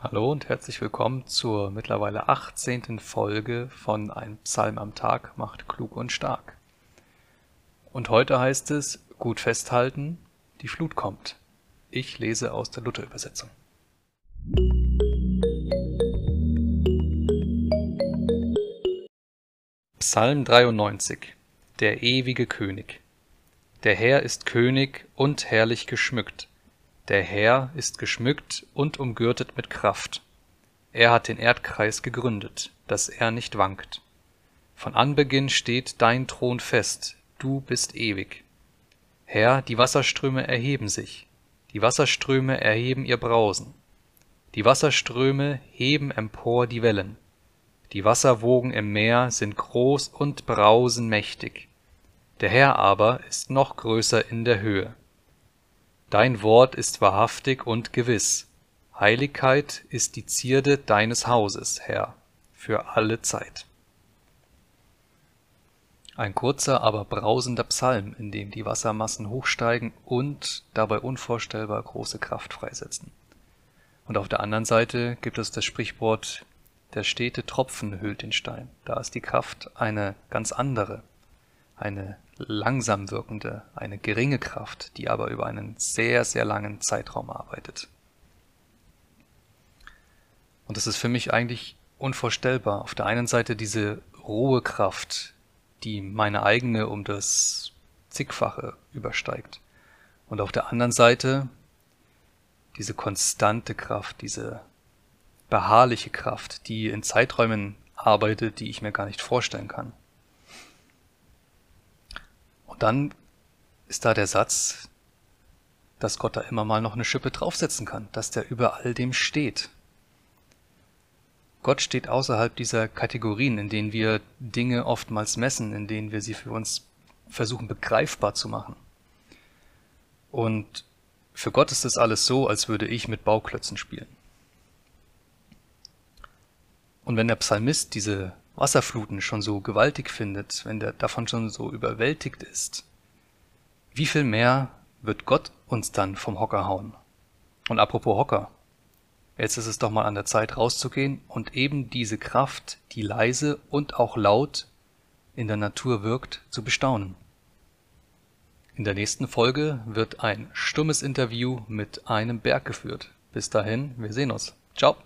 Hallo und herzlich willkommen zur mittlerweile 18. Folge von Ein Psalm am Tag macht klug und stark. Und heute heißt es, gut festhalten, die Flut kommt. Ich lese aus der Luther-Übersetzung. Psalm 93 Der ewige König Der Herr ist König und herrlich geschmückt der Herr ist geschmückt und umgürtet mit Kraft. Er hat den Erdkreis gegründet, dass er nicht wankt. Von Anbeginn steht dein Thron fest, du bist ewig. Herr, die Wasserströme erheben sich, die Wasserströme erheben ihr Brausen. Die Wasserströme heben empor die Wellen. Die Wasserwogen im Meer sind groß und brausen mächtig. Der Herr aber ist noch größer in der Höhe. Dein Wort ist wahrhaftig und gewiss. Heiligkeit ist die Zierde deines Hauses, Herr, für alle Zeit. Ein kurzer, aber brausender Psalm, in dem die Wassermassen hochsteigen und dabei unvorstellbar große Kraft freisetzen. Und auf der anderen Seite gibt es das Sprichwort, der stete Tropfen hüllt den Stein. Da ist die Kraft eine ganz andere, eine langsam wirkende, eine geringe Kraft, die aber über einen sehr, sehr langen Zeitraum arbeitet. Und das ist für mich eigentlich unvorstellbar. Auf der einen Seite diese rohe Kraft, die meine eigene um das zigfache übersteigt. Und auf der anderen Seite diese konstante Kraft, diese beharrliche Kraft, die in Zeiträumen arbeitet, die ich mir gar nicht vorstellen kann dann ist da der Satz, dass Gott da immer mal noch eine Schippe draufsetzen kann, dass der über all dem steht. Gott steht außerhalb dieser Kategorien, in denen wir Dinge oftmals messen, in denen wir sie für uns versuchen begreifbar zu machen. Und für Gott ist das alles so, als würde ich mit Bauklötzen spielen. Und wenn der Psalmist diese Wasserfluten schon so gewaltig findet, wenn der davon schon so überwältigt ist, wie viel mehr wird Gott uns dann vom Hocker hauen? Und apropos Hocker, jetzt ist es doch mal an der Zeit rauszugehen und eben diese Kraft, die leise und auch laut in der Natur wirkt, zu bestaunen. In der nächsten Folge wird ein stummes Interview mit einem Berg geführt. Bis dahin, wir sehen uns. Ciao.